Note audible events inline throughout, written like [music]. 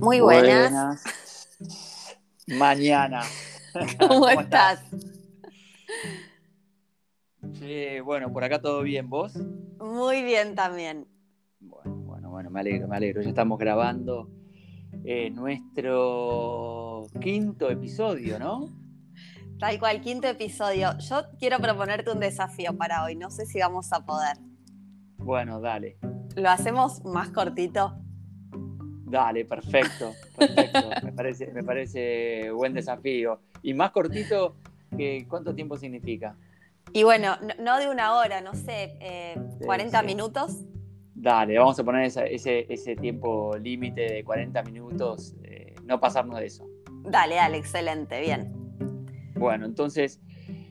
Muy buenas. Mañana. [laughs] [laughs] ¿Cómo, estás? Sí, bueno, por acá todo bien, ¿vos? Muy bien también. Bueno, bueno, bueno, me alegro, me alegro. Ya estamos grabando eh, nuestro quinto episodio, ¿no? Tal cual, quinto episodio. Yo quiero proponerte un desafío para hoy. No sé si vamos a poder. Bueno, dale. ¿Lo hacemos más cortito? Dale, perfecto, perfecto. me, parece, me parece buen desafío. Y más cortito, que ¿cuánto tiempo significa? Y bueno, no, de una hora, no sé, 40 eh, minutos. Dale, vamos a poner ese, tiempo límite de 40 minutos, eh, no pasarnos de eso. Dale, dale, excelente, bien. Bueno, entonces,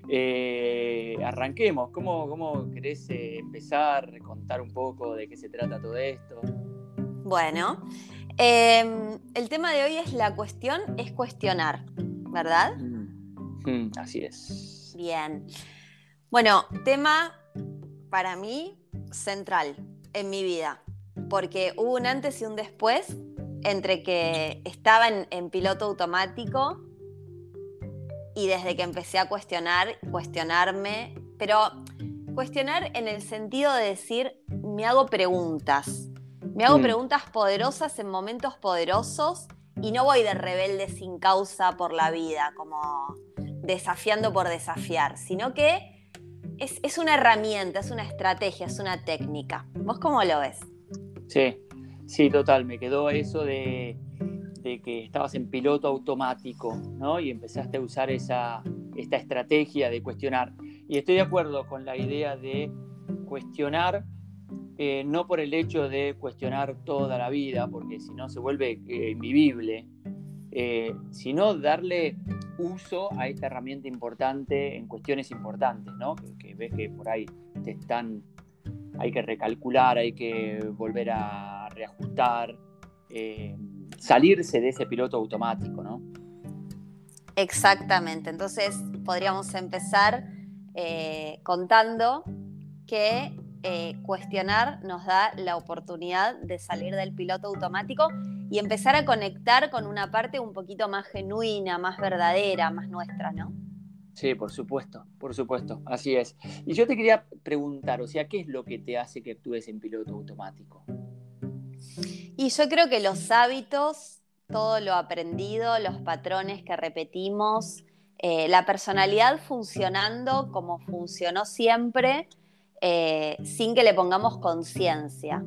eh, arranquemos. ¿Cómo, cómo querés empezar, contar un poco de qué se trata todo esto? Bueno, em, el tema de hoy es la cuestión, es cuestionar, ¿verdad? Mm, mm, así es. Bien. Bueno, tema para mí central en mi vida, porque hubo un antes y un después entre que estaba en, piloto automático y desde que empecé a cuestionar, cuestionarme, pero cuestionar en el sentido de decir, me hago preguntas, me hago mm. preguntas poderosas en momentos poderosos y no voy de rebelde sin causa por la vida, como desafiando por desafiar, sino que es, una herramienta, es una estrategia, es una técnica. ¿Vos cómo lo ves? Sí, sí, total. Me quedó eso de, que estabas en piloto automático, ¿no? Y empezaste a usar esa, esta estrategia de cuestionar. Y estoy de acuerdo con la idea de cuestionar, eh, no por el hecho de cuestionar toda la vida, porque si no se vuelve eh, invivible, eh, sino darle uso a esta herramienta importante en cuestiones importantes, ¿no? Que, ves que por ahí te están, hay que recalcular, hay que volver a reajustar, salirse de ese piloto automático, ¿no? Exactamente, entonces podríamos empezar contando que eh, cuestionar nos da la oportunidad de salir del piloto automático y empezar a conectar con una parte un poquito más genuina, más verdadera, más nuestra, ¿no? Sí, por supuesto, por supuesto, así es. Y yo te quería preguntar, o sea, ¿qué es lo que te hace que actúes en piloto automático? Y yo creo que los hábitos, todo lo aprendido, los patrones que repetimos, eh, la personalidad funcionando como funcionó siempre, eh, sin que le pongamos conciencia.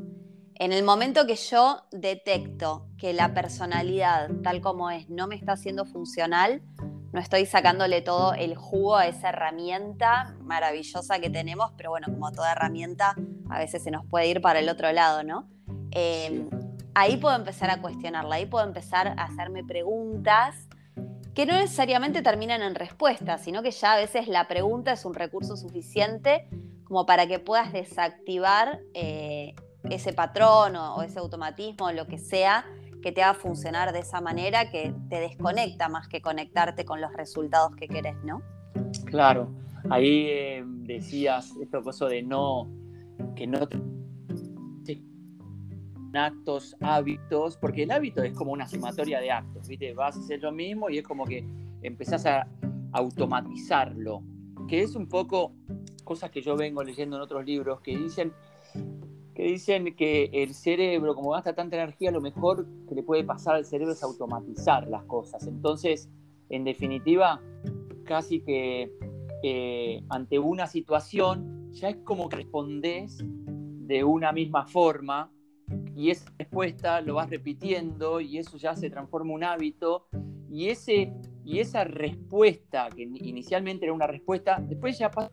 En el momento que yo detecto que la personalidad tal como es no me está haciendo funcional, no estoy sacándole todo el jugo a esa herramienta maravillosa que tenemos, pero bueno, como toda herramienta, a veces se nos puede ir para el otro lado, ¿no? Em, ahí puedo empezar a cuestionarla, ahí puedo empezar a hacerme preguntas que no necesariamente terminan en respuestas, sino que ya a veces la pregunta es un recurso suficiente como para que puedas desactivar eh, ese patrón o, ese automatismo, o lo que sea, que te haga funcionar de esa manera, que te desconecta más que conectarte con los resultados que querés, ¿no? Claro, ahí eh, decías esto cosa de no, que no actos, hábitos, porque el hábito es como una sumatoria de actos, ¿viste? Vas a hacer lo mismo y es como que empezás a automatizarlo, que es un poco cosas que yo vengo leyendo en otros libros que dicen que dicen que el cerebro, como gasta tanta energía, lo mejor que le puede pasar al cerebro es automatizar las cosas. Entonces, en definitiva, casi que eh, ante una situación, ya es como que respondes de una misma forma y esa respuesta lo vas repitiendo y eso ya se transforma en un hábito y, ese, y esa respuesta, que inicialmente era una respuesta, después ya pasa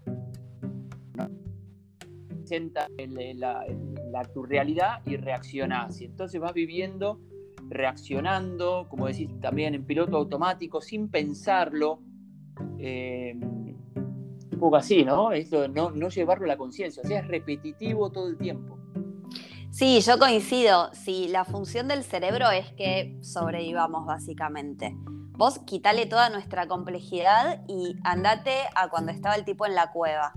la, la, tu realidad y reaccionás. Y entonces vas viviendo, reaccionando, como decís, también en piloto automático, sin pensarlo. Eh, un poco así, ¿no? Esto, no, no llevarlo a la conciencia, o sea, es repetitivo todo el tiempo. Sí, yo coincido. Sí, la función del cerebro es que sobrevivamos básicamente. Vos quitale toda nuestra complejidad y andate a cuando estaba el tipo en la cueva.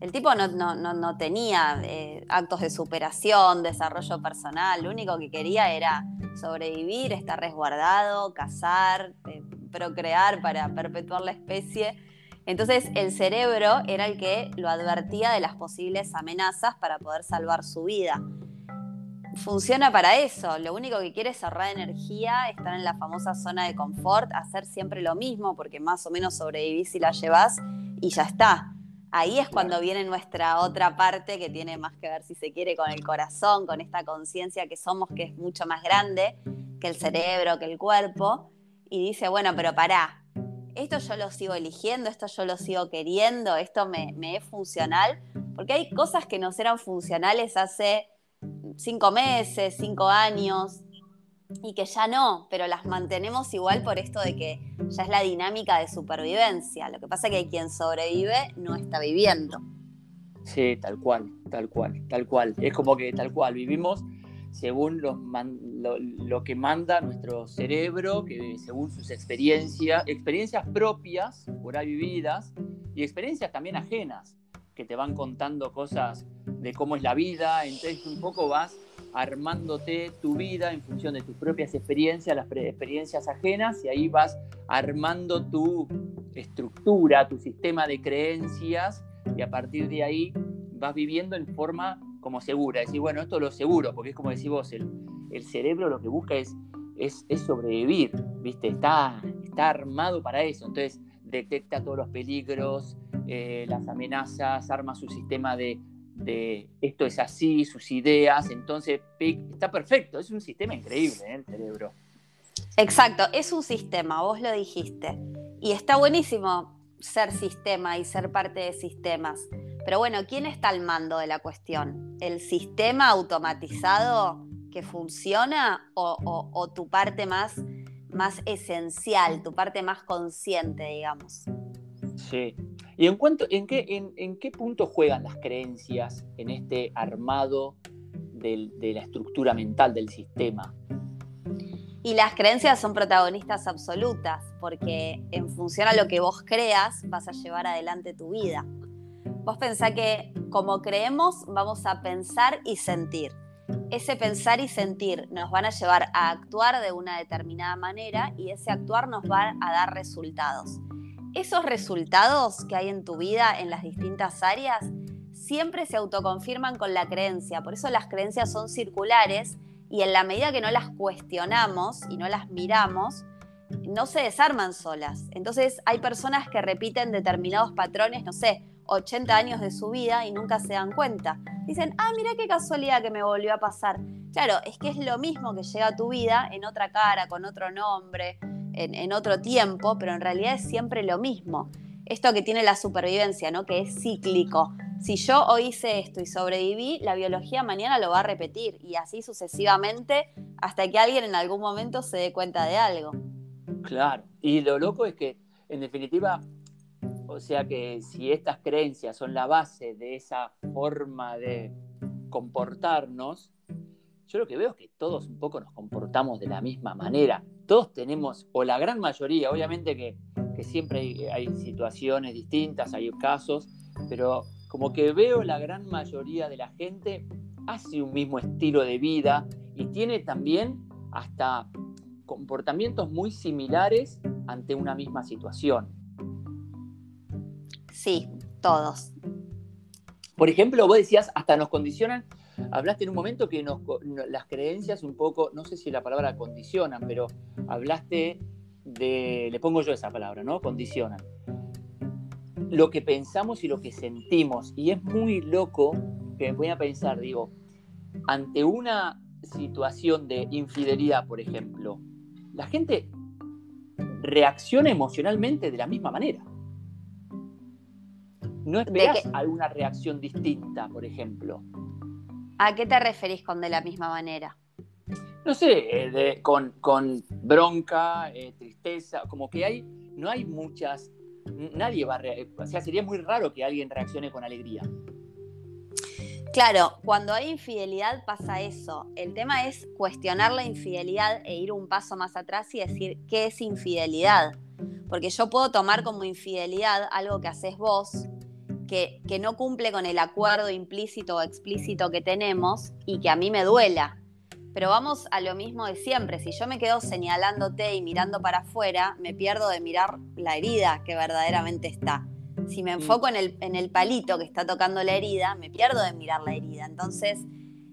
El tipo no, tenía eh, actos de superación, desarrollo personal, lo único que quería era sobrevivir, estar resguardado, cazar, eh, procrear para perpetuar la especie. Entonces el cerebro era el que lo advertía de las posibles amenazas para poder salvar su vida. Funciona para eso, lo único que quiere es ahorrar energía, estar en la famosa zona de confort, hacer siempre lo mismo, porque más o menos sobrevivís y la llevas y ya está. Ahí es cuando viene nuestra otra parte que tiene más que ver, si se quiere, con el corazón, con esta conciencia que somos, que es mucho más grande que el cerebro, que el cuerpo, y dice, bueno, pero pará, esto yo lo sigo eligiendo, esto yo lo sigo queriendo, esto me, me es funcional, porque hay cosas que nos eran funcionales hace cinco meses, cinco años, y que ya no, pero las mantenemos igual por esto de que ya es la dinámica de supervivencia. Lo que pasa es que quien sobrevive no está viviendo. Sí, tal cual, tal cual, tal cual. Es como que tal cual, vivimos según lo, que manda nuestro cerebro, que según sus experiencias, experiencias propias, por ahí vividas, y experiencias también ajenas, que te van contando cosas de cómo es la vida, entonces un poco vas armándote tu vida en función de tus propias experiencias, las experiencias ajenas, y ahí vas armando tu estructura, tu sistema de creencias, y a partir de ahí vas viviendo en forma como segura. Decir, bueno, esto es lo seguro, porque es como decís vos, el, cerebro lo que busca es, es, sobrevivir, ¿viste? Está, está armado para eso. Entonces detecta todos los peligros, eh, las amenazas, arma su sistema de, de esto es así, sus ideas. Entonces, está perfecto, es un sistema increíble ¿eh? el cerebro. Exacto, es un sistema, vos lo dijiste. Y está buenísimo ser sistema y ser parte de sistemas. Pero bueno, ¿quién está al mando de la cuestión? ¿El sistema automatizado que funciona o, tu parte más, más esencial, tu parte más consciente, digamos? Sí, ¿Y en, cuanto, en, qué, en, qué punto juegan las creencias en este armado de la estructura mental del sistema? Y las creencias son protagonistas absolutas, porque en función a lo que vos creas, vas a llevar adelante tu vida. Vos pensá que como creemos, vamos a pensar y sentir. Ese pensar y sentir nos van a llevar a actuar de una determinada manera y ese actuar nos va a dar resultados esos resultados que hay en tu vida en las distintas áreas siempre se autoconfirman con la creencia. Por eso las creencias son circulares y en la medida que no las cuestionamos y no las miramos, no se desarman solas. Entonces hay personas que repiten determinados patrones, no sé, 80 años de su vida y nunca se dan cuenta. Dicen, ah, mira qué casualidad que me volvió a pasar. Claro, es que es lo mismo que llega a tu vida en otra cara, con otro nombre, en, otro tiempo, pero en realidad es siempre lo mismo. Esto que tiene la supervivencia, ¿no? Que es cíclico. Si yo hoy hice esto y sobreviví, la biología mañana lo va a repetir y así sucesivamente hasta que alguien en algún momento se dé cuenta de algo. Claro, y lo loco es que, en definitiva, o sea que si estas creencias son la base de esa forma de comportarnos, yo lo que veo es que todos un poco nos comportamos de la misma manera. Todos tenemos, o la gran mayoría, obviamente que, siempre hay, situaciones distintas, hay casos, pero como que veo la gran mayoría de la gente hace un mismo estilo de vida y tiene también hasta comportamientos muy similares ante una misma situación. Sí, todos. Por ejemplo, vos decías, hasta nos condicionan Hablaste en un momento que las creencias un poco, no sé si la palabra condicionan, pero hablaste de, le pongo yo esa palabra, ¿no? Condicionan. Lo que pensamos y lo que sentimos. Y es muy loco que me voy a pensar, digo, ante una situación de infidelidad, por ejemplo, la gente reacciona emocionalmente de la misma manera. No esperas alguna reacción distinta, por ejemplo. ¿A qué te referís con de la misma manera? No sé, eh, con, bronca, eh, tristeza, como que hay, no hay muchas, nadie va a, o sea, sería muy raro que alguien reaccione con alegría. Claro, cuando hay infidelidad pasa eso. El tema es cuestionar la infidelidad e ir un paso más atrás y decir qué es infidelidad. Porque yo puedo tomar como infidelidad algo que haces vos que, no cumple con el acuerdo implícito o explícito que tenemos y que a mí me duela. Pero vamos a lo mismo de siempre. Si yo me quedo señalándote y mirando para afuera, me pierdo de mirar la herida que verdaderamente está. Si me enfoco en el, palito que está tocando la herida, me pierdo de mirar la herida. Entonces,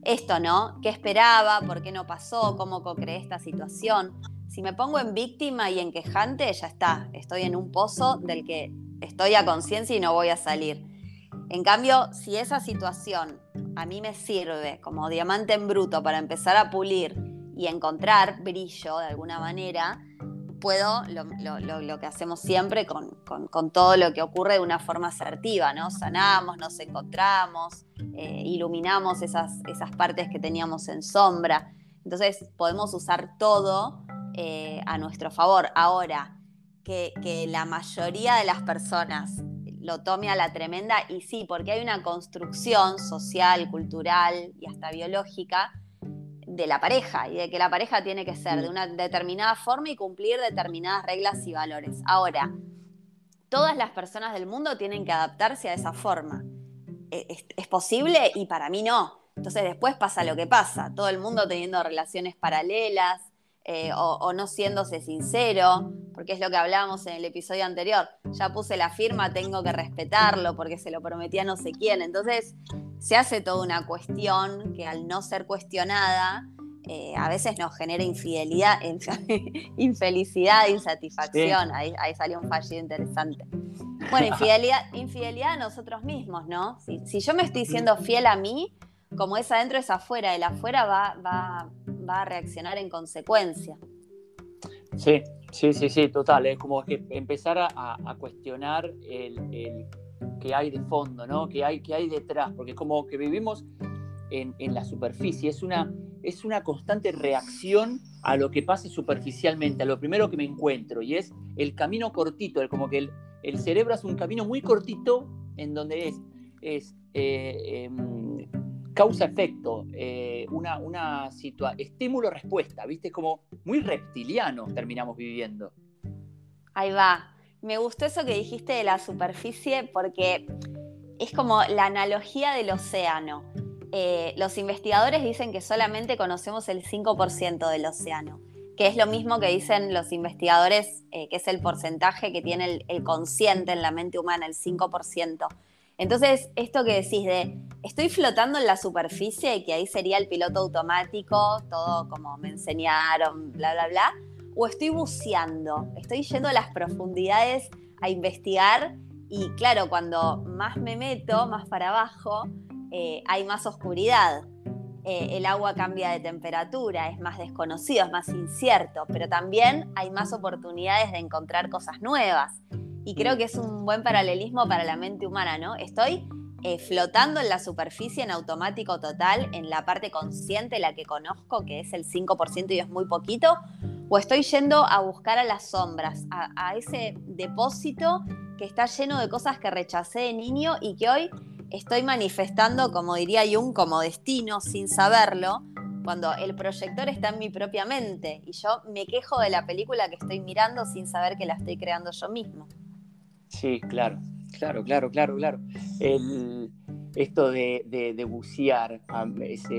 esto, ¿no? ¿Qué esperaba? ¿Por qué no pasó? ¿Cómo co-creé esta situación? Si me pongo en víctima y en quejante, ya está. Estoy en un pozo del que estoy a conciencia y no voy a salir. En cambio, si esa situación a mí me sirve como diamante en bruto para empezar a pulir y encontrar brillo de alguna manera, puedo, lo, que hacemos siempre con, todo lo que ocurre de una forma asertiva, ¿no? Sanamos, nos encontramos, eh, iluminamos esas, esas partes que teníamos en sombra. Entonces podemos usar todo eh, a nuestro favor. Ahora, que, que la mayoría de las personas lo tome a la tremenda y sí, porque hay una construcción social, cultural y hasta biológica de la pareja y de que la pareja tiene que ser de una determinada forma y cumplir determinadas reglas y valores. Ahora, todas las personas del mundo tienen que adaptarse a esa forma. ¿E-, ¿Es, es posible? Y para mí no. Entonces después pasa lo que pasa, todo el mundo teniendo relaciones paralelas, eh, o, no siéndose sincero, porque es lo que hablábamos en el episodio anterior. Ya puse la firma, tengo que respetarlo porque se lo prometí a no sé quién. Entonces se hace toda una cuestión que al no ser cuestionada, eh, a veces nos genera infidelidad, [laughs] infelicidad, insatisfacción. Ahí, salió un fallido interesante. Bueno, infidelidad, infidelidad a nosotros mismos, ¿no? Si, yo me estoy siendo fiel a mí, como es adentro es afuera, el afuera va, va, va a reaccionar en consecuencia. Sí, sí, sí, sí, total. Es como que empezar a, cuestionar el, que hay de fondo, ¿no? ¿Qué hay, qué hay detrás? Porque es como que vivimos en, la superficie. Es una, es una constante reacción a lo que pase superficialmente, a lo primero que me encuentro. Y es el camino cortito, el, como que el, el cerebro hace un camino muy cortito en donde es, es eh, em, causa-efecto, eh, una, una situación, estímulo-respuesta, ¿viste? Como muy reptiliano terminamos viviendo. Ahí va. Me gustó eso que dijiste de la superficie porque es como la analogía del océano. Eh, los investigadores dicen que solamente conocemos el 5% del océano, que es lo mismo que dicen los investigadores, eh, que es el porcentaje que tiene el, el consciente en la mente humana, el 5%. Entonces, esto que decís de, estoy flotando en la superficie, que ahí sería el piloto automático, todo como me enseñaron, bla, bla, bla, o estoy buceando, estoy yendo a las profundidades a investigar y claro, cuando más me meto, más para abajo, eh, hay más oscuridad. Eh, el agua cambia de temperatura, es más desconocido, es más incierto, pero también hay más oportunidades de encontrar cosas nuevas. Y creo que es un buen paralelismo para la mente humana, ¿no? Estoy eh, flotando en la superficie en automático total, en la parte consciente, la que conozco, que es el 5% y es muy poquito, o estoy yendo a buscar a las sombras, a, ese depósito que está lleno de cosas que rechacé de niño y que hoy estoy manifestando, como diría Jung, como destino sin saberlo, cuando el proyector está en mi propia mente y yo me quejo de la película que estoy mirando sin saber que la estoy creando yo mismo. Sí, claro, claro, claro, claro, claro. esto de, bucear,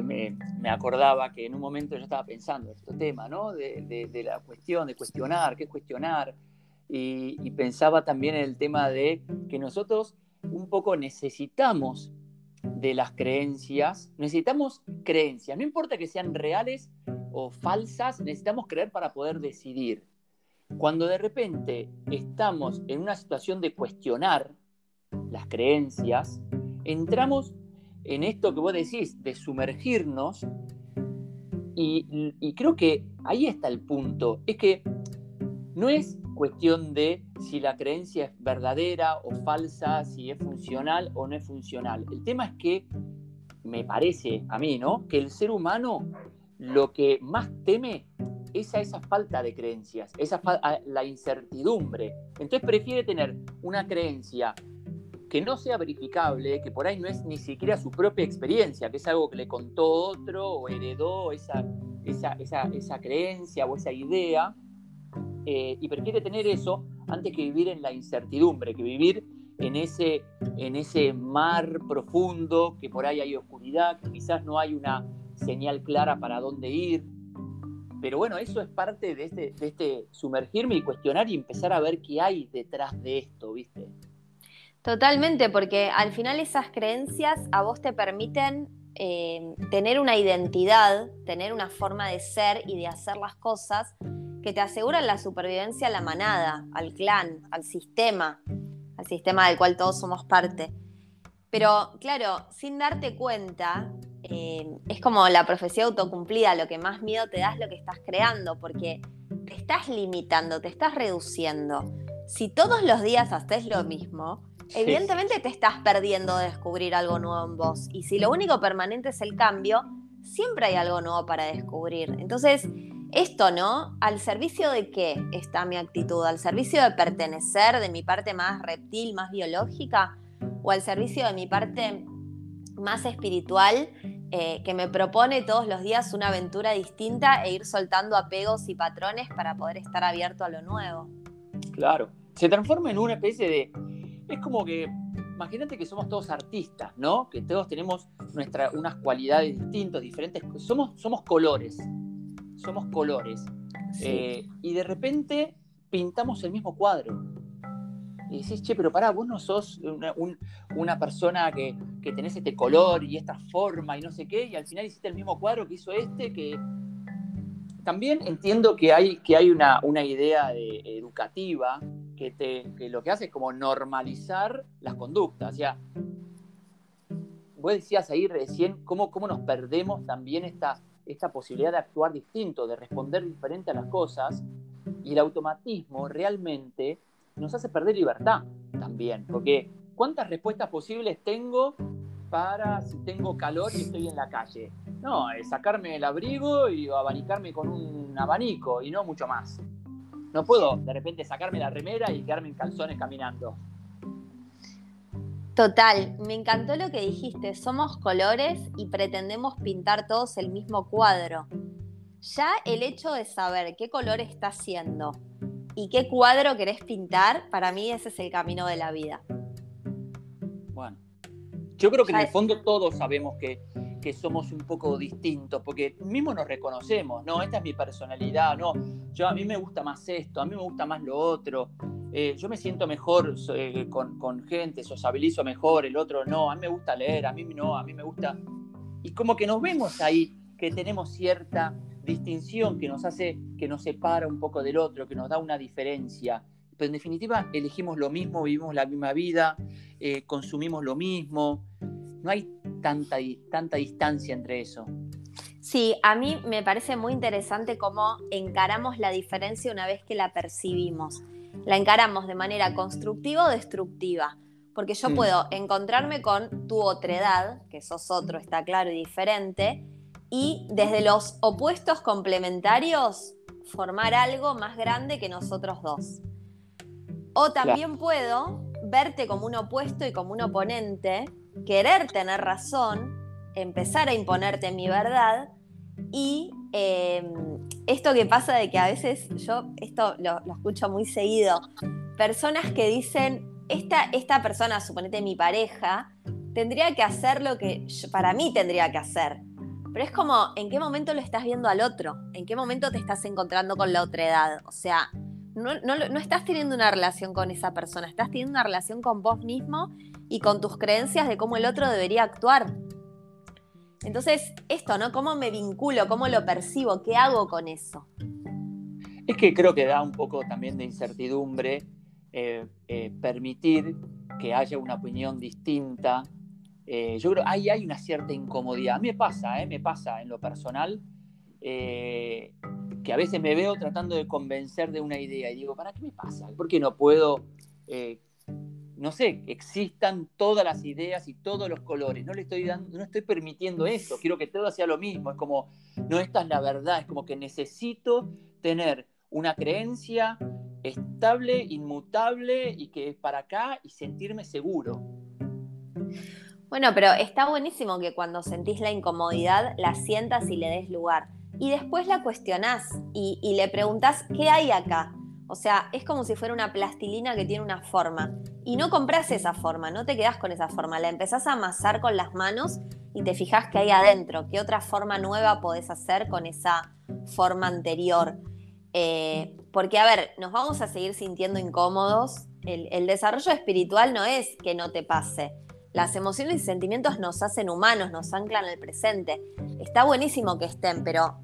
me, acordaba que en un momento yo estaba pensando en este tema, ¿no? De, la cuestión, de cuestionar, qué es cuestionar, y, pensaba también en el tema de que nosotros un poco necesitamos de las creencias, necesitamos creencias, no importa que sean reales o falsas, necesitamos creer para poder decidir. Cuando de repente estamos en una situación de cuestionar las creencias, entramos en esto que vos decís, de sumergirnos, y, creo que ahí está el punto, es que no es cuestión de si la creencia es verdadera o falsa, si es funcional o no es funcional. El tema es que me parece a mí, ¿no? Que el ser humano lo que más teme esa, esa falta de creencias, esa la incertidumbre. Entonces prefiere tener una creencia que no sea verificable, que por ahí no es ni siquiera su propia experiencia, que es algo que le contó otro o heredó esa, esa, creencia o esa idea, eh, y prefiere tener eso antes que vivir en la incertidumbre, que vivir en ese, en ese mar profundo, que por ahí hay oscuridad, que quizás no hay una señal clara para dónde ir. Pero bueno, eso es parte de este, de este sumergirme y cuestionar y empezar a ver qué hay detrás de esto, ¿viste? Totalmente, porque al final esas creencias a vos te permiten eh, tener una identidad, tener una forma de ser y de hacer las cosas que te aseguran la supervivencia a la manada, al clan, al sistema, al sistema del cual todos somos parte. Pero claro, sin darte cuenta, eh, es como la profecía autocumplida, lo que más miedo te da es lo que estás creando, porque te estás limitando, te estás reduciendo. Si todos los días haces lo mismo, evidentemente te estás perdiendo de descubrir algo nuevo en vos. Y si lo único permanente es el cambio, siempre hay algo nuevo para descubrir. Entonces, esto, ¿no? ¿Al servicio de qué está mi actitud? ¿Al servicio de pertenecer, de mi parte más reptil, más biológica? ¿O al servicio de mi parte más espiritual eh, que me propone todos los días una aventura distinta e ir soltando apegos y patrones para poder estar abierto a lo nuevo? Claro, se transforma en una especie de... Es como que imagínate que somos todos artistas, ¿no? Que todos tenemos nuestra, unas cualidades distintas, diferentes. Somos, somos colores somos colores. Eh, y de repente pintamos el mismo cuadro. Y decís, che, pero pará, vos no sos una, persona que, que, tenés este color y esta forma y no sé qué, y al final hiciste el mismo cuadro que hizo este, que también entiendo que hay, que hay una, una idea educativa que, te, que lo que hace es como normalizar las conductas. O sea, vos decías ahí recién cómo, cómo nos perdemos también esta, esta posibilidad de actuar distinto, de responder diferente a las cosas, y el automatismo realmente nos hace perder libertad también, porque ¿cuántas respuestas posibles tengo para si tengo calor y estoy en la calle? No, es sacarme el abrigo y abanicarme con un abanico y no mucho más. No puedo de repente sacarme la remera y quedarme en calzones caminando. Total, me encantó lo que dijiste, somos colores y pretendemos pintar todos el mismo cuadro. Ya el hecho de saber qué color está haciendo y qué cuadro querés pintar, para mí ese es el camino de la vida. Bueno, yo creo que en el fondo todos sabemos que, que somos un poco distintos, porque mismo nos reconocemos, no, esta es mi personalidad, no, yo a mí me gusta más esto, a mí me gusta más lo otro. Eh, yo me siento mejor eh, con, gente, sociabilizo mejor, el otro no, a mí me gusta leer, a mí no, a mí me gusta... Y como que nos vemos ahí, que tenemos cierta distinción que nos hace, que nos separa un poco del otro, que nos da una diferencia. Pero en definitiva elegimos lo mismo, vivimos la misma vida, eh, consumimos lo mismo. No hay tanta, tanta distancia entre eso. Sí, a mí me parece muy interesante cómo encaramos la diferencia una vez que la percibimos la encaramos de manera constructiva o destructiva. Porque yo mm. puedo encontrarme con tu otredad, que sos otro, está claro y diferente, y desde los opuestos complementarios formar algo más grande que nosotros dos. O también puedo verte como un opuesto y como un oponente, querer tener razón, empezar a imponerte mi verdad y em, esto que pasa de que a veces yo, esto lo, escucho muy seguido, personas que dicen, esta, esta persona, suponete mi pareja, tendría que hacer lo que para mí tendría que hacer. Pero es como, ¿en qué momento lo estás viendo al otro? ¿En qué momento te estás encontrando con la otra edad? O sea, no, no estás teniendo una relación con esa persona, estás teniendo una relación con vos mismo y con tus creencias de cómo el otro debería actuar. Entonces, esto, ¿no? ¿Cómo me vinculo? ¿Cómo lo percibo? ¿Qué hago con eso? Es que creo que da un poco también de incertidumbre eh, eh, permitir que haya una opinión distinta. Eh, yo creo ahí hay una cierta incomodidad. A mí me pasa, me pasa en lo personal, que a veces me veo tratando de convencer de una idea y digo, ¿para qué me pasa? ¿Por qué no puedo no sé, existan todas las ideas y todos los colores. No le estoy dando, no estoy permitiendo eso. Quiero que todo sea lo mismo. Es como, no, esta es la verdad. Es como que necesito tener una creencia estable, inmutable y que es para acá y sentirme seguro. Bueno, pero está buenísimo que cuando sentís la incomodidad la sientas y le des lugar. Y después la cuestionás y, le preguntás, ¿qué hay acá? O sea, es como si fuera una plastilina que tiene una forma. Y no compras esa forma, no te quedas con esa forma, la empezás a amasar con las manos y te fijas que hay adentro, qué otra forma nueva podés hacer con esa forma anterior. Eh, porque, a ver, nos vamos a seguir sintiendo incómodos. El, desarrollo espiritual no es que no te pase. Las emociones y sentimientos nos hacen humanos, nos anclan el presente. Está buenísimo que estén, pero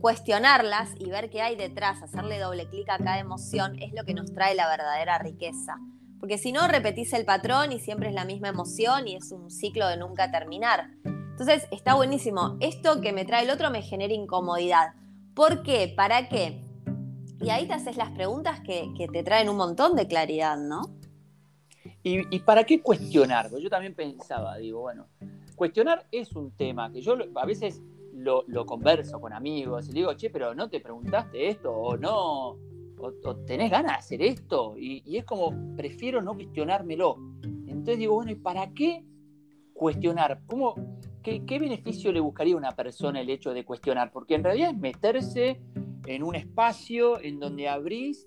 cuestionarlas y ver qué hay detrás, hacerle doble clic a cada emoción, es lo que nos trae la verdadera riqueza. Porque si no, repetís el patrón y siempre es la misma emoción y es un ciclo de nunca terminar. Entonces, está buenísimo. Esto que me trae el otro me genera incomodidad. ¿Por qué? ¿Para qué? Y ahí te haces las preguntas que, te traen un montón de claridad, ¿no? ¿Y, para qué cuestionar? Yo también pensaba, digo, bueno, cuestionar es un tema que yo a veces lo, converso con amigos y digo, che, pero no te preguntaste esto o no, o, tenés ganas de hacer esto. Y, es como, prefiero no cuestionármelo. Entonces digo, bueno, ¿y para qué cuestionar? ¿Cómo, qué, qué, beneficio le buscaría a una persona el hecho de cuestionar? Porque en realidad es meterse en un espacio en donde abrís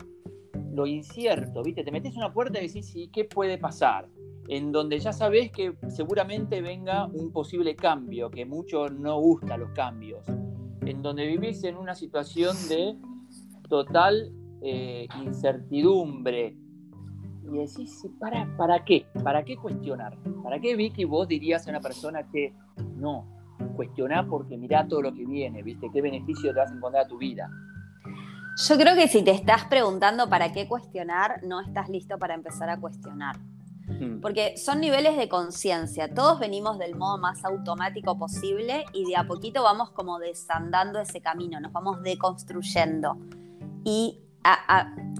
lo incierto, ¿viste? Te metes una puerta y decís, sí, ¿qué puede pasar? En donde ya sabés que seguramente venga un posible cambio, que mucho no gusta los cambios. En donde vivís en una situación de total eh, incertidumbre. Y decís, ¿para, ¿para qué? ¿Para qué cuestionar? ¿Para qué, Vicky, vos dirías a una persona que no, cuestionar porque mirá todo lo que viene, ¿viste? ¿Qué beneficio te vas a encontrar a tu vida? Yo creo que si te estás preguntando para qué cuestionar, no estás listo para empezar a cuestionar. Hmm. Porque son niveles de conciencia. Todos venimos del modo más automático posible y de a poquito vamos como desandando ese camino, nos vamos deconstruyendo. Y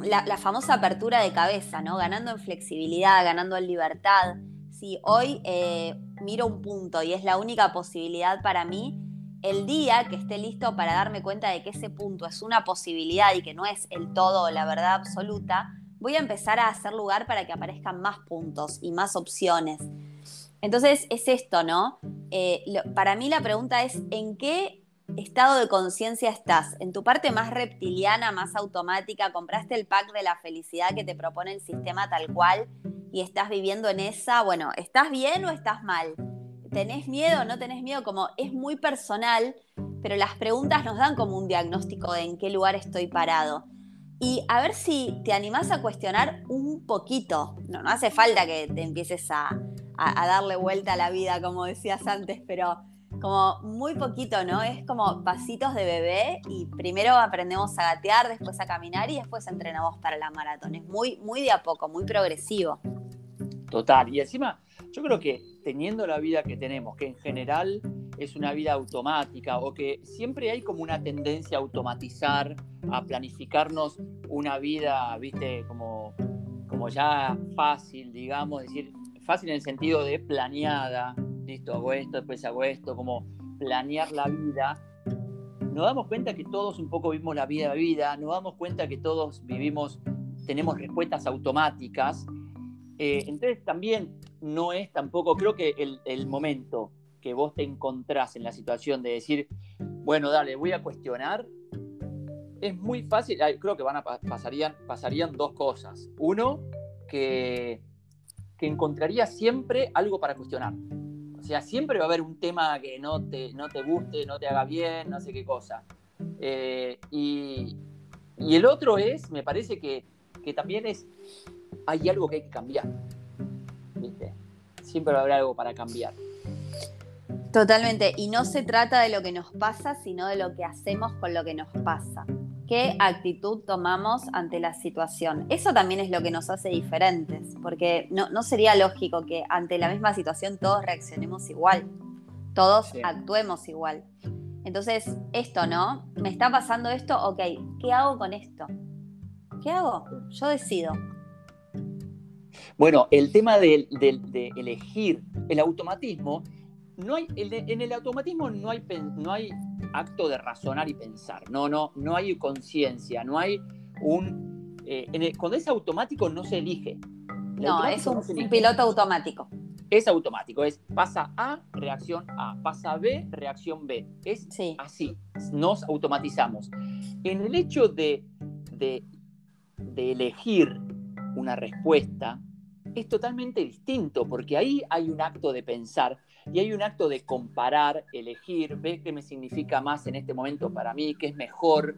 la, famosa apertura de cabeza, ¿no? Ganando en flexibilidad, ganando en libertad. Si hoy eh, miro un punto y es la única posibilidad para mí, el día que esté listo para darme cuenta de que ese punto es una posibilidad y que no es el todo o la verdad absoluta, voy a empezar a hacer lugar para que aparezcan más puntos y más opciones. Entonces es esto, ¿no? Eh, para mí la pregunta es, ¿en qué estado de conciencia estás? ¿En tu parte más reptiliana, más automática? ¿Compraste el pack de la felicidad que te propone el sistema tal cual y estás viviendo en esa? Bueno, ¿estás bien o estás mal? ¿Tenés miedo o no tenés miedo? Como es muy personal, pero las preguntas nos dan como un diagnóstico de en qué lugar estoy parado. Y a ver si te animás a cuestionar un poquito. No, no hace falta que te empieces a, a, darle vuelta a la vida, como decías antes, pero como muy poquito, ¿no? Es como pasitos de bebé y primero aprendemos a gatear, después a caminar y después entrenamos para la maratón. Es muy, muy de a poco, muy progresivo. Total. Y encima, yo creo que teniendo la vida que tenemos, que en general es una vida automática o que siempre hay como una tendencia a automatizar, a planificarnos una vida, viste, como, como ya fácil, digamos, decir, fácil en el sentido de planeada, listo, hago esto, después hago esto, como planear la vida, nos damos cuenta que todos un poco vivimos la vida vida, nos damos cuenta que todos vivimos, tenemos respuestas automáticas. Eh, entonces también no es tampoco, creo que el, momento que vos te encontrás en la situación de decir, bueno, dale, voy a cuestionar, es muy fácil, creo que van a, pasarían, pasarían dos cosas. Uno, que, que encontraría siempre algo para cuestionar. O sea, siempre va a haber un tema que no te, no te guste, no te haga bien, no sé qué cosa. Eh, y, y, el otro es, me parece que, que también es hay algo que hay que cambiar. ¿Viste? Siempre va a haber algo para cambiar. Totalmente. Y no se trata de lo que nos pasa, sino de lo que hacemos con lo que nos pasa. ¿Qué actitud tomamos ante la situación? Eso también es lo que nos hace diferentes, porque no, sería lógico que ante la misma situación todos reaccionemos igual, todos actuemos igual. Entonces, esto, ¿no? Me está pasando esto, ok, ¿qué hago con esto? ¿Qué hago? Yo decido. Bueno, el tema de, elegir el automatismo, no hay, en el automatismo no hay, no hay acto de razonar y pensar, no, no, no hay conciencia, no hay un... Eh, cuando es automático no se elige. no, es un, piloto automático. Es automático, es pasa A, reacción A, pasa B, reacción B. Es así, nos automatizamos. En el hecho de, de elegir una respuesta, es totalmente distinto, porque ahí hay un acto de pensar y hay un acto de comparar, elegir, ver qué me significa más en este momento para mí, qué es mejor.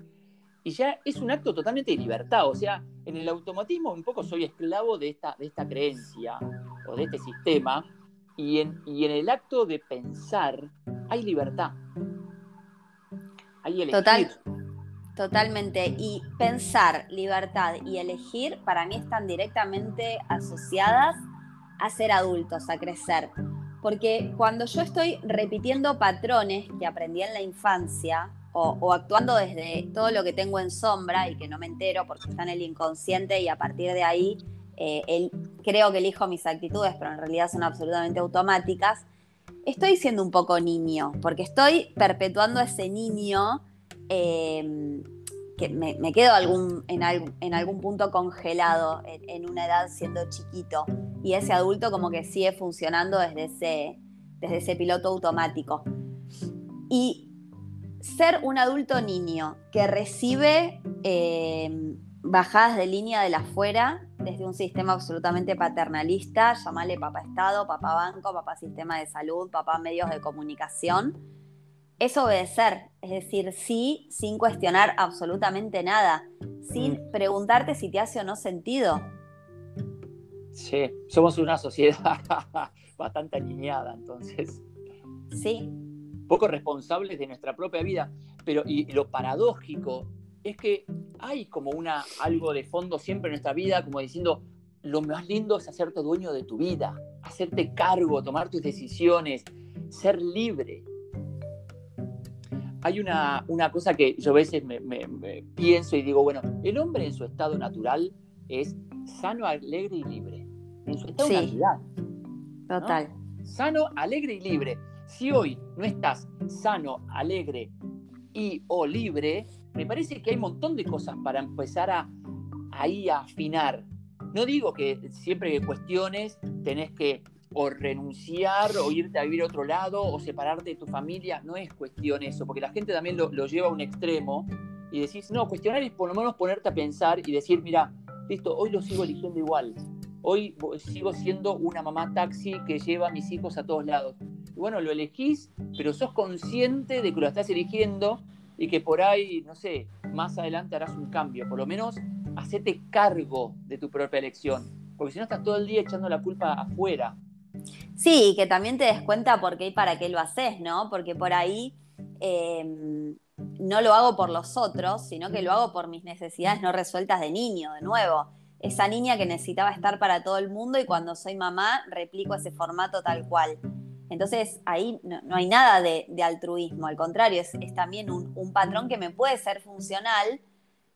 Y ya es un acto totalmente de libertad. O sea, en el automatismo un poco soy esclavo de esta, de esta creencia o de este sistema. Y en, y en el acto de pensar hay libertad. Hay elegir. Total, totalmente. Y pensar, libertad y elegir para mí están directamente asociadas a ser adultos, a crecer. Porque cuando yo estoy repitiendo patrones que aprendí en la infancia o, actuando desde todo lo que tengo en sombra y que no me entero porque está en el inconsciente y a partir de ahí eh, creo que elijo mis actitudes, pero en realidad son absolutamente automáticas, estoy siendo un poco niño, porque estoy perpetuando ese niño eh, que me, quedo algún, en, algún punto congelado en, una edad siendo chiquito y ese adulto como que sigue funcionando desde ese, desde ese piloto automático. Y ser un adulto niño que recibe eh, bajadas de línea de la afuera desde un sistema absolutamente paternalista, llamarle papá Estado, papá banco, papá sistema de salud, papá medios de comunicación, es obedecer, es decir, sí, sin cuestionar absolutamente nada, sin mm. preguntarte si te hace o no sentido. Sí, somos una sociedad [laughs] bastante alineada, entonces. Sí. Poco responsables de nuestra propia vida, pero y lo paradójico es que hay como una algo de fondo siempre en nuestra vida, como diciendo, lo más lindo es hacerte dueño de tu vida, hacerte cargo, tomar tus decisiones, ser libre hay una, cosa que yo a veces me, pienso y digo, bueno, el hombre en su estado natural es sano, alegre y libre. En su estado natural. Total. Sano, alegre y libre. Si hoy no estás sano, alegre y o libre, me parece que hay un montón de cosas para empezar a ahí a afinar. No digo que siempre que cuestiones tenés que o renunciar o irte a vivir a otro lado o separarte de tu familia, no es cuestión eso, porque la gente también lo, lleva a un extremo y decís, no, cuestionar es por lo menos ponerte a pensar y decir, mira, listo, hoy lo sigo eligiendo igual, hoy sigo siendo una mamá taxi que lleva a mis hijos a todos lados. Y bueno, lo elegís, pero sos consciente de que lo estás eligiendo y que por ahí, no sé, más adelante harás un cambio, por lo menos hacete cargo de tu propia elección, porque si no estás todo el día echando la culpa afuera Sí, que también te des cuenta por qué y para qué lo haces, ¿no? Porque por ahí em, no lo hago por los otros, sino que lo hago por mis necesidades no resueltas de niño, de nuevo. Esa niña que necesitaba estar para todo el mundo y cuando soy mamá replico ese formato tal cual. Entonces ahí no, hay nada de, altruismo, al contrario, es, también un, un, patrón que me puede ser funcional,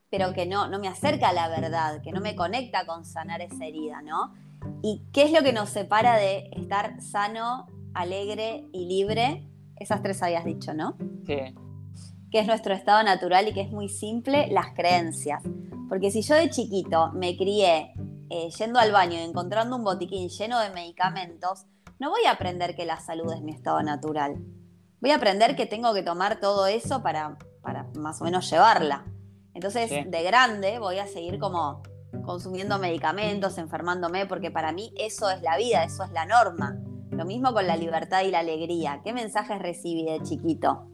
pero que no, no me acerca a la verdad, que no me conecta con sanar esa herida, ¿no? ¿Y qué es lo que nos separa de estar sano, alegre y libre? Esas tres habías dicho, ¿no? Sí. Que es nuestro estado natural y que es muy simple, las creencias. Porque si yo de chiquito me crié eh, yendo al baño y encontrando un botiquín lleno de medicamentos, no voy a aprender que la salud es mi estado natural. Voy a aprender que tengo que tomar todo eso para, para más o menos llevarla. Entonces, de grande voy a seguir como consumiendo medicamentos, enfermándome, porque para mí eso es la vida, eso es la norma. Lo mismo con la libertad y la alegría. ¿Qué mensajes recibí de chiquito?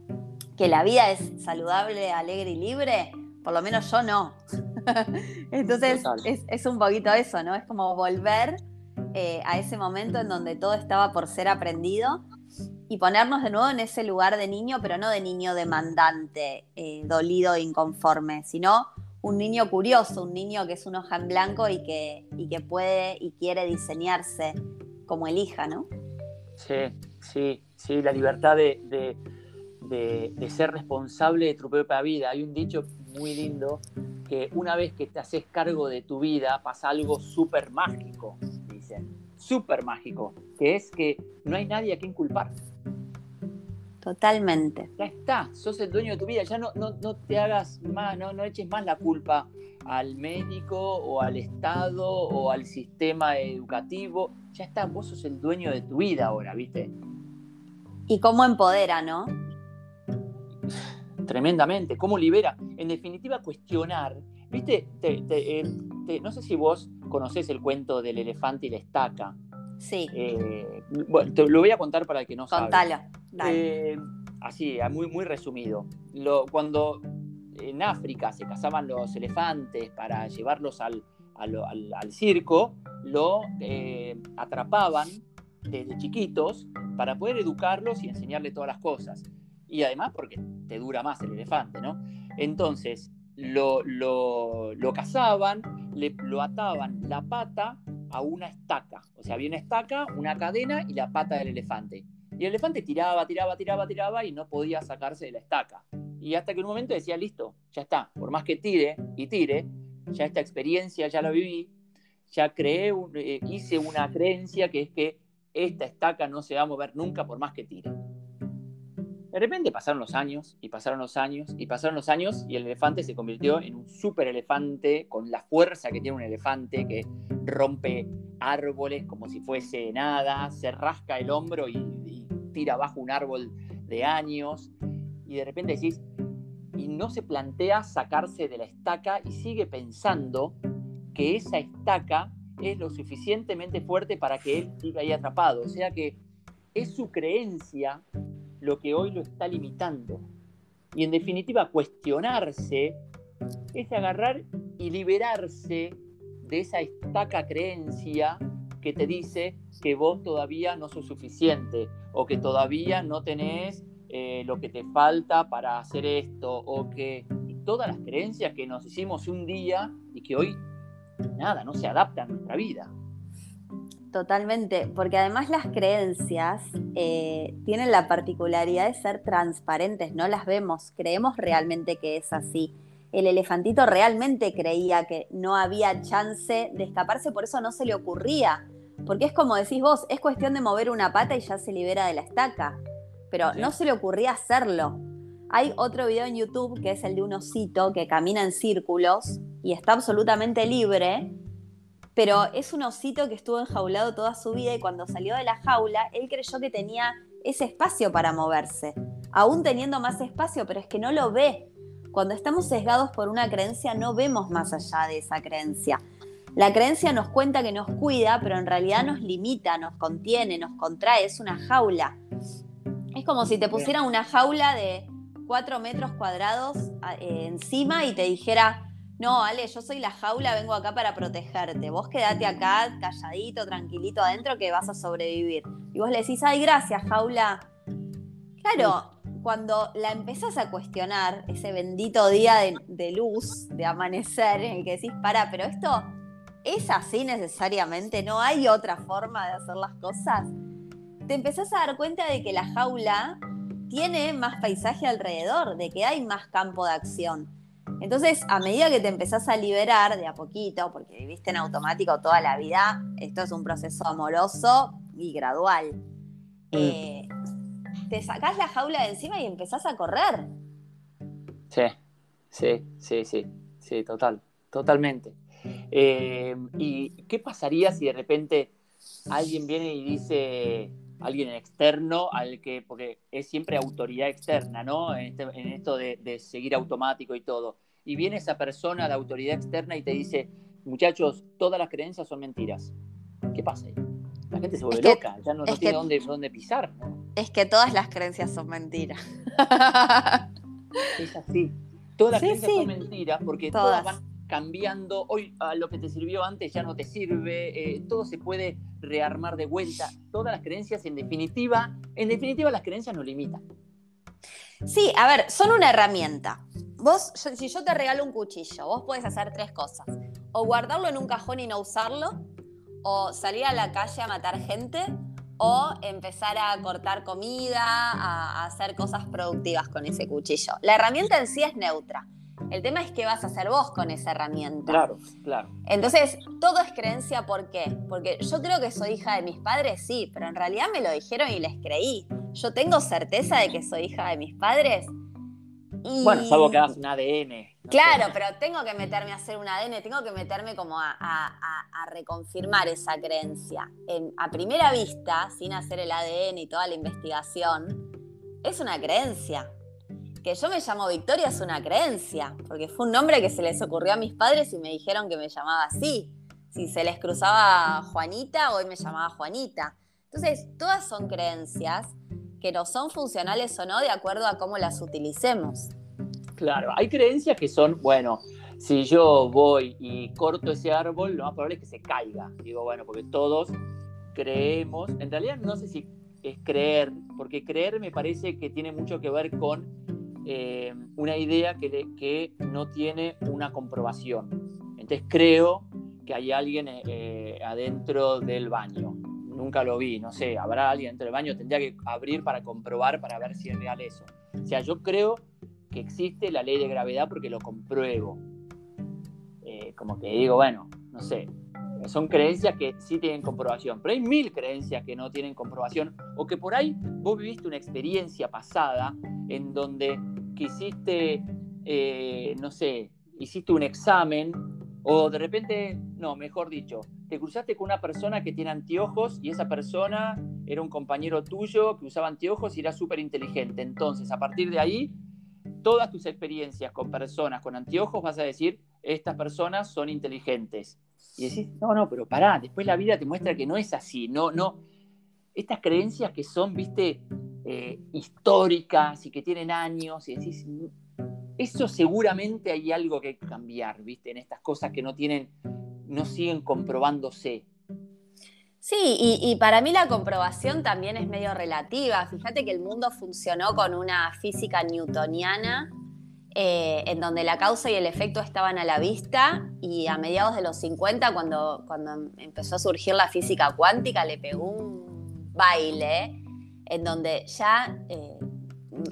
¿Que la vida es saludable, alegre y libre? Por lo menos yo no. [laughs] Entonces es, un poquito eso, ¿no? Es como volver eh, a ese momento en donde todo estaba por ser aprendido y ponernos de nuevo en ese lugar de niño, pero no de niño demandante, eh, dolido inconforme, sino un niño curioso, un niño que es un hoja en blanco y que, y que puede y quiere diseñarse como elija, ¿no? Sí, sí, sí, la libertad de, ser responsable de tu propia vida. Hay un dicho muy lindo que una vez que te haces cargo de tu vida pasa algo súper mágico, dicen, súper mágico, que es que no hay nadie a quien culpar. Totalmente. Ya está, sos el dueño de tu vida, ya no, no, no te hagas más, no, no eches más la culpa al médico o al Estado o al sistema educativo. Ya está, vos sos el dueño de tu vida ahora, ¿viste? Y cómo empodera, ¿no? Tremendamente, cómo libera. En definitiva, cuestionar. ¿Viste? Eh, no sé si vos conocés el cuento del elefante y la estaca. Sí. Eh, bueno, te lo voy a contar para el que no sabe. Contalo. Eh, así, muy, muy resumido. Lo, cuando en África se cazaban los elefantes para llevarlos al, al, circo, lo eh, atrapaban desde chiquitos para poder educarlos y enseñarle todas las cosas. Y además porque te dura más el elefante, ¿no? Entonces, lo, lo, cazaban, le, lo ataban la pata a una estaca. O sea, había una estaca, una cadena y la pata del elefante. Y el elefante tiraba, tiraba, tiraba, tiraba y no podía sacarse de la estaca. Y hasta que en un momento decía, listo, ya está. Por más que tire y tire, ya esta experiencia ya la viví, ya creé, eh, hice una creencia que es que esta estaca no se va a mover nunca por más que tire. De repente pasaron los años y pasaron los años y pasaron los años y el elefante se convirtió en un super elefante con la fuerza que tiene un elefante que rompe árboles como si fuese nada, se rasca el hombro y tira abajo un árbol de años y de repente decís, y no se plantea sacarse de la estaca y sigue pensando que esa estaca es lo suficientemente fuerte para que él siga ahí atrapado. O sea que es su creencia lo que hoy lo está limitando. Y en definitiva, cuestionarse es agarrar y liberarse de esa estaca creencia que te dice que vos todavía no sos suficiente o que todavía no tenés eh, lo que te falta para hacer esto o que todas las creencias que nos hicimos un día y que hoy nada, no se adaptan a nuestra vida. Totalmente, porque además las creencias eh, tienen la particularidad de ser transparentes, no las vemos, creemos realmente que es así. El elefantito realmente creía que no había chance de escaparse, por eso no se le ocurría. Porque es como decís vos, es cuestión de mover una pata y ya se libera de la estaca. Pero no se le ocurría hacerlo. Hay otro video en YouTube que es el de un osito que camina en círculos y está absolutamente libre pero es un osito que estuvo enjaulado toda su vida y cuando salió de la jaula, él creyó que tenía ese espacio para moverse, aún teniendo más espacio, pero es que no lo ve. Cuando estamos sesgados por una creencia, no vemos más allá de esa creencia. La creencia nos cuenta que nos cuida, pero en realidad nos limita, nos contiene, nos contrae, es una jaula. Es como si te pusieran una jaula de 4 metros cuadrados eh, encima y te dijera, no, Ale, yo soy la jaula, vengo acá para protegerte. Vos quedate acá calladito, tranquilito adentro que vas a sobrevivir. Y vos le decís, ay, gracias, jaula. Claro, cuando la empezás a cuestionar, ese bendito día de, luz, de amanecer, en el que decís, para, pero esto es así necesariamente, no hay otra forma de hacer las cosas, te empezás a dar cuenta de que la jaula tiene más paisaje alrededor, de que hay más campo de acción entonces, a medida que te empezás a liberar de a poquito, porque viviste en automático toda la vida, esto es un proceso amoroso y gradual. Mm. Eh, te sacás la jaula de encima y empezás a correr. Sí, sí, sí, sí, sí, total, totalmente. Eh, ¿Y qué pasaría si de repente alguien viene y dice, alguien externo al que, porque es siempre autoridad externa, ¿no? En, este, esto de, seguir automático y todo. Y viene esa persona, la autoridad externa, y te dice, muchachos, todas las creencias son mentiras. ¿Qué pasa ahí? La gente se vuelve loca, ya no, tiene dónde, dónde, pisar. Es que todas las creencias son mentiras. [laughs] es así. Todas las creencias son mentiras porque todas van cambiando, hoy a lo que te sirvió antes ya no te sirve, eh, todo se puede rearmar de vuelta, todas las creencias en definitiva, en definitiva las creencias nos limitan. Sí, a ver, son una herramienta. Vos, si yo te regalo un cuchillo, vos puedes hacer tres cosas. O guardarlo en un cajón y no usarlo, o salir a la calle a matar gente, o empezar a cortar comida, a hacer cosas productivas con ese cuchillo. La herramienta en sí es neutra. El tema es qué vas a hacer vos con esa herramienta. Claro, claro. Entonces, todo es creencia, ¿por qué? Porque yo creo que soy hija de mis padres, sí, pero en realidad me lo dijeron y les creí. Yo tengo certeza de que soy hija de mis padres. Bueno, salvo que hagas un ADN. Claro, pero tengo que meterme a hacer un ADN, tengo que meterme como a, reconfirmar esa creencia. a primera vista, sin hacer el ADN y toda la investigación, es una creencia. Que yo me llamo Victoria es una creencia, porque fue un nombre que se les ocurrió a mis padres y me dijeron que me llamaba así. Si se les cruzaba Juanita, hoy me llamaba Juanita. Entonces, todas son creencias que no son funcionales o no de acuerdo a cómo las utilicemos. Claro, hay creencias que son, bueno, si yo voy y corto ese árbol, lo más probable es que se caiga. Digo, bueno, porque todos creemos, en realidad no sé si es creer, porque creer me parece que tiene mucho que ver con eh, una idea que, que, no tiene una comprobación. Entonces creo que hay alguien eh, adentro del baño. Nunca lo vi, no sé, habrá alguien dentro del baño, tendría que abrir para comprobar, para ver si es real eso. O sea, yo creo que existe la ley de gravedad porque lo compruebo. Eh, como que digo, bueno, no sé, son creencias que sí tienen comprobación, pero hay mil creencias que no tienen comprobación o que por ahí vos viviste una experiencia pasada en donde quisiste, eh, no sé, hiciste un examen o de repente, no, mejor dicho, te cruzaste con una persona que tiene anteojos y esa persona era un compañero tuyo que usaba anteojos y era súper inteligente. Entonces, a partir de ahí, todas tus experiencias con personas con anteojos vas a decir, estas personas son inteligentes. Y decís, no, no, pero pará, después la vida te muestra que no es así, no, no. Estas creencias que son, viste, eh, históricas y que tienen años, y decís, eso seguramente hay algo que cambiar, viste, en estas cosas que no tienen, no siguen comprobándose. Sí, y, y, para mí la comprobación también es medio relativa. Fíjate que el mundo funcionó con una física newtoniana eh, en donde la causa y el efecto estaban a la vista y a mediados de los 50, cuando, cuando empezó a surgir la física cuántica, le pegó un baile en donde ya eh,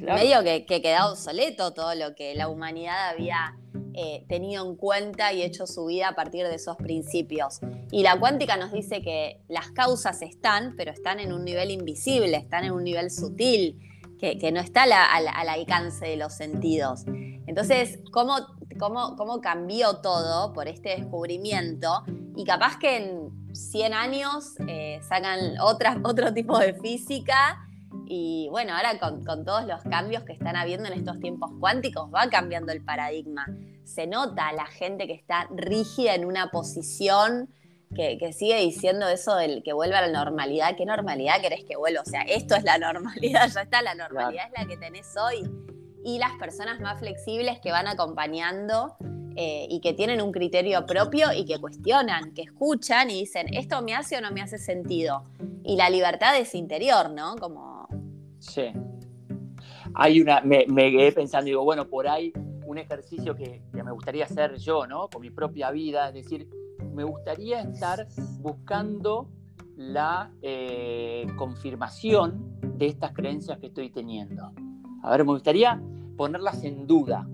medio que, que quedaba obsoleto todo lo que la humanidad había eh, tenido en cuenta y hecho su vida a partir de esos principios. Y la cuántica nos dice que las causas están, pero están en un nivel invisible, están en un nivel sutil que, no está al, alcance de los sentidos. Entonces, ¿cómo, cómo, cómo cambió todo por este descubrimiento? Y capaz que en 100 años eh, sacan otra, otro tipo de física. Y bueno, ahora con, con, todos los cambios que están habiendo en estos tiempos cuánticos, va cambiando el paradigma. Se nota la gente que está rígida en una posición que, sigue diciendo eso del que vuelva a la normalidad. ¿Qué normalidad querés que vuelva? O sea, esto es la [laughs] normalidad, ya está, la normalidad es la que tenés hoy. Y las personas más flexibles que van acompañando eh, y que tienen un criterio propio y que cuestionan, que escuchan y dicen, ¿esto me hace o no me hace sentido? Y la libertad es interior, ¿no? Como... Sí. Hay una, me, quedé pensando, digo, bueno, por ahí un ejercicio que, que me gustaría hacer yo, ¿no? Con mi propia vida, es decir, me gustaría estar buscando la eh, confirmación de estas creencias que estoy teniendo. A ver, me gustaría ponerlas en duda.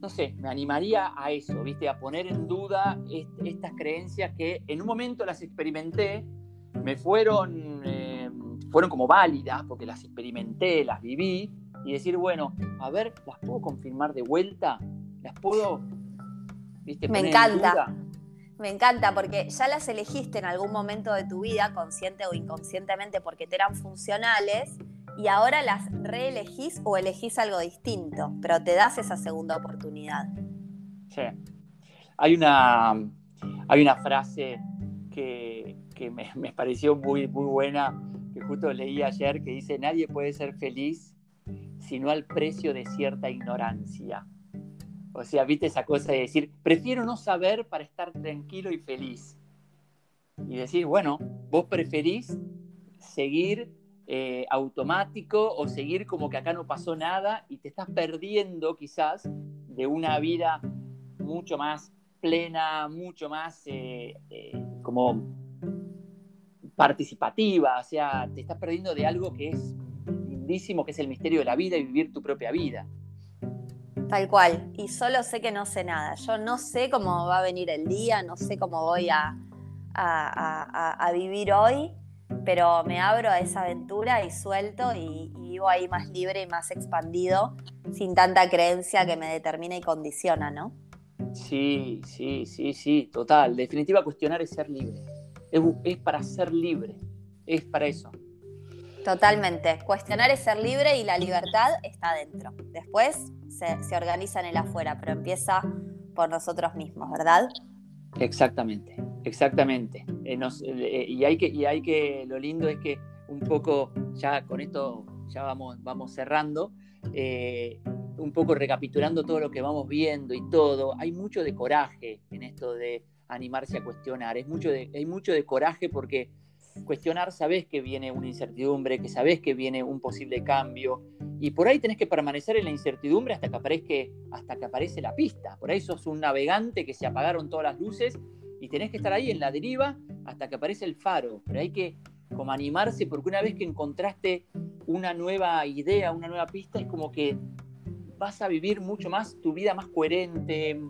No sé, me animaría a eso, ¿viste? A poner en duda estas creencias que en un momento las experimenté, me fueron, eh, fueron como válidas porque las experimenté, las viví, y decir, bueno, a ver, ¿las puedo confirmar de vuelta? ¿Las puedo, viste? Me encanta. Me encanta porque ya las elegiste en algún momento de tu vida, consciente o inconscientemente, porque te eran funcionales y ahora las reelegís o elegís algo distinto, pero te das esa segunda oportunidad. Sí. Hay una, hay una frase que, me, me, pareció muy, muy buena, que justo leí ayer, que dice, nadie puede ser feliz sino al precio de cierta ignorancia. O sea, viste esa cosa de decir, prefiero no saber para estar tranquilo y feliz. Y decir, bueno, vos preferís seguir eh, automático o seguir como que acá no pasó nada y te estás perdiendo quizás de una vida mucho más plena, mucho más eh, eh, como participativa, o sea, te estás perdiendo de algo que es lindísimo, que es el misterio de la vida y vivir tu propia vida. Tal cual. Y solo sé que no sé nada. Yo no sé cómo va a venir el día, no sé cómo voy a, a, vivir hoy, pero me abro a esa aventura y suelto y, vivo ahí más libre y más expandido, sin tanta creencia que me determina y condiciona, ¿no? Sí, sí, sí, sí, total. Definitiva cuestionar es ser libre. Es, es para ser libre. Es para eso. Totalmente. Cuestionar es ser libre y la libertad está dentro. Después se, se organiza en el afuera, pero empieza por nosotros mismos, ¿verdad? Exactamente, exactamente. Eh, eh, y, hay que, y hay que, lo lindo es que un poco, ya con esto ya vamos, vamos cerrando, eh, un poco recapitulando todo lo que vamos viendo y todo, hay mucho de coraje en esto de animarse a cuestionar, es mucho de, hay mucho de coraje porque cuestionar sabes que viene una incertidumbre, que sabes que viene un posible cambio, y por ahí tenés que permanecer en la incertidumbre hasta que, aparezca, hasta que aparece la pista. Por ahí sos un navegante que se apagaron todas las luces y tenés que estar ahí en la deriva hasta que aparece el faro. Pero hay que como animarse porque una vez que encontraste una nueva idea, una nueva pista, es como que vas a vivir mucho más, tu vida más coherente,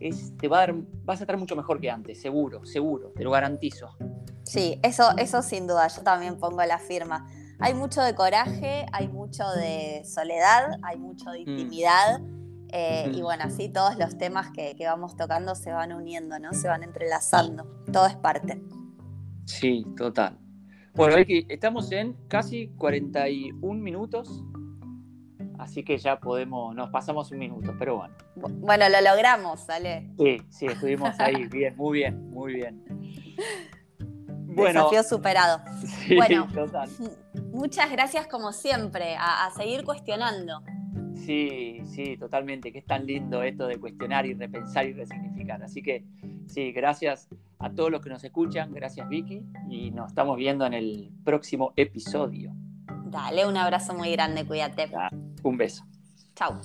es, te va a dar, vas a estar mucho mejor que antes, seguro, seguro, te lo garantizo. Sí, eso, eso sin duda, yo también pongo la firma. Hay mucho de coraje, hay mucho de soledad, hay mucho de mm. intimidad. Eh, y mm. bueno, así todos los temas que, vamos tocando se van uniendo, ¿no? Se van entrelazando. Todo es parte. Sí, total. Bueno, estamos en casi 41 minutos. Así que ya podemos, nos pasamos un minuto, pero bueno. Bueno, lo logramos, ¿sale? Sí, sí, estuvimos ahí, [laughs] bien, muy bien, muy bien. Bueno, Desafío superado. [laughs] bueno, [laughs] muchas gracias como siempre, a, seguir cuestionando. Sí, sí, totalmente, que es tan lindo esto de cuestionar y repensar y resignificar. Así que sí, gracias a todos los que nos escuchan, gracias Vicky, y nos estamos viendo en el próximo episodio. Dale, un abrazo muy grande, cuídate. Un beso. Chao.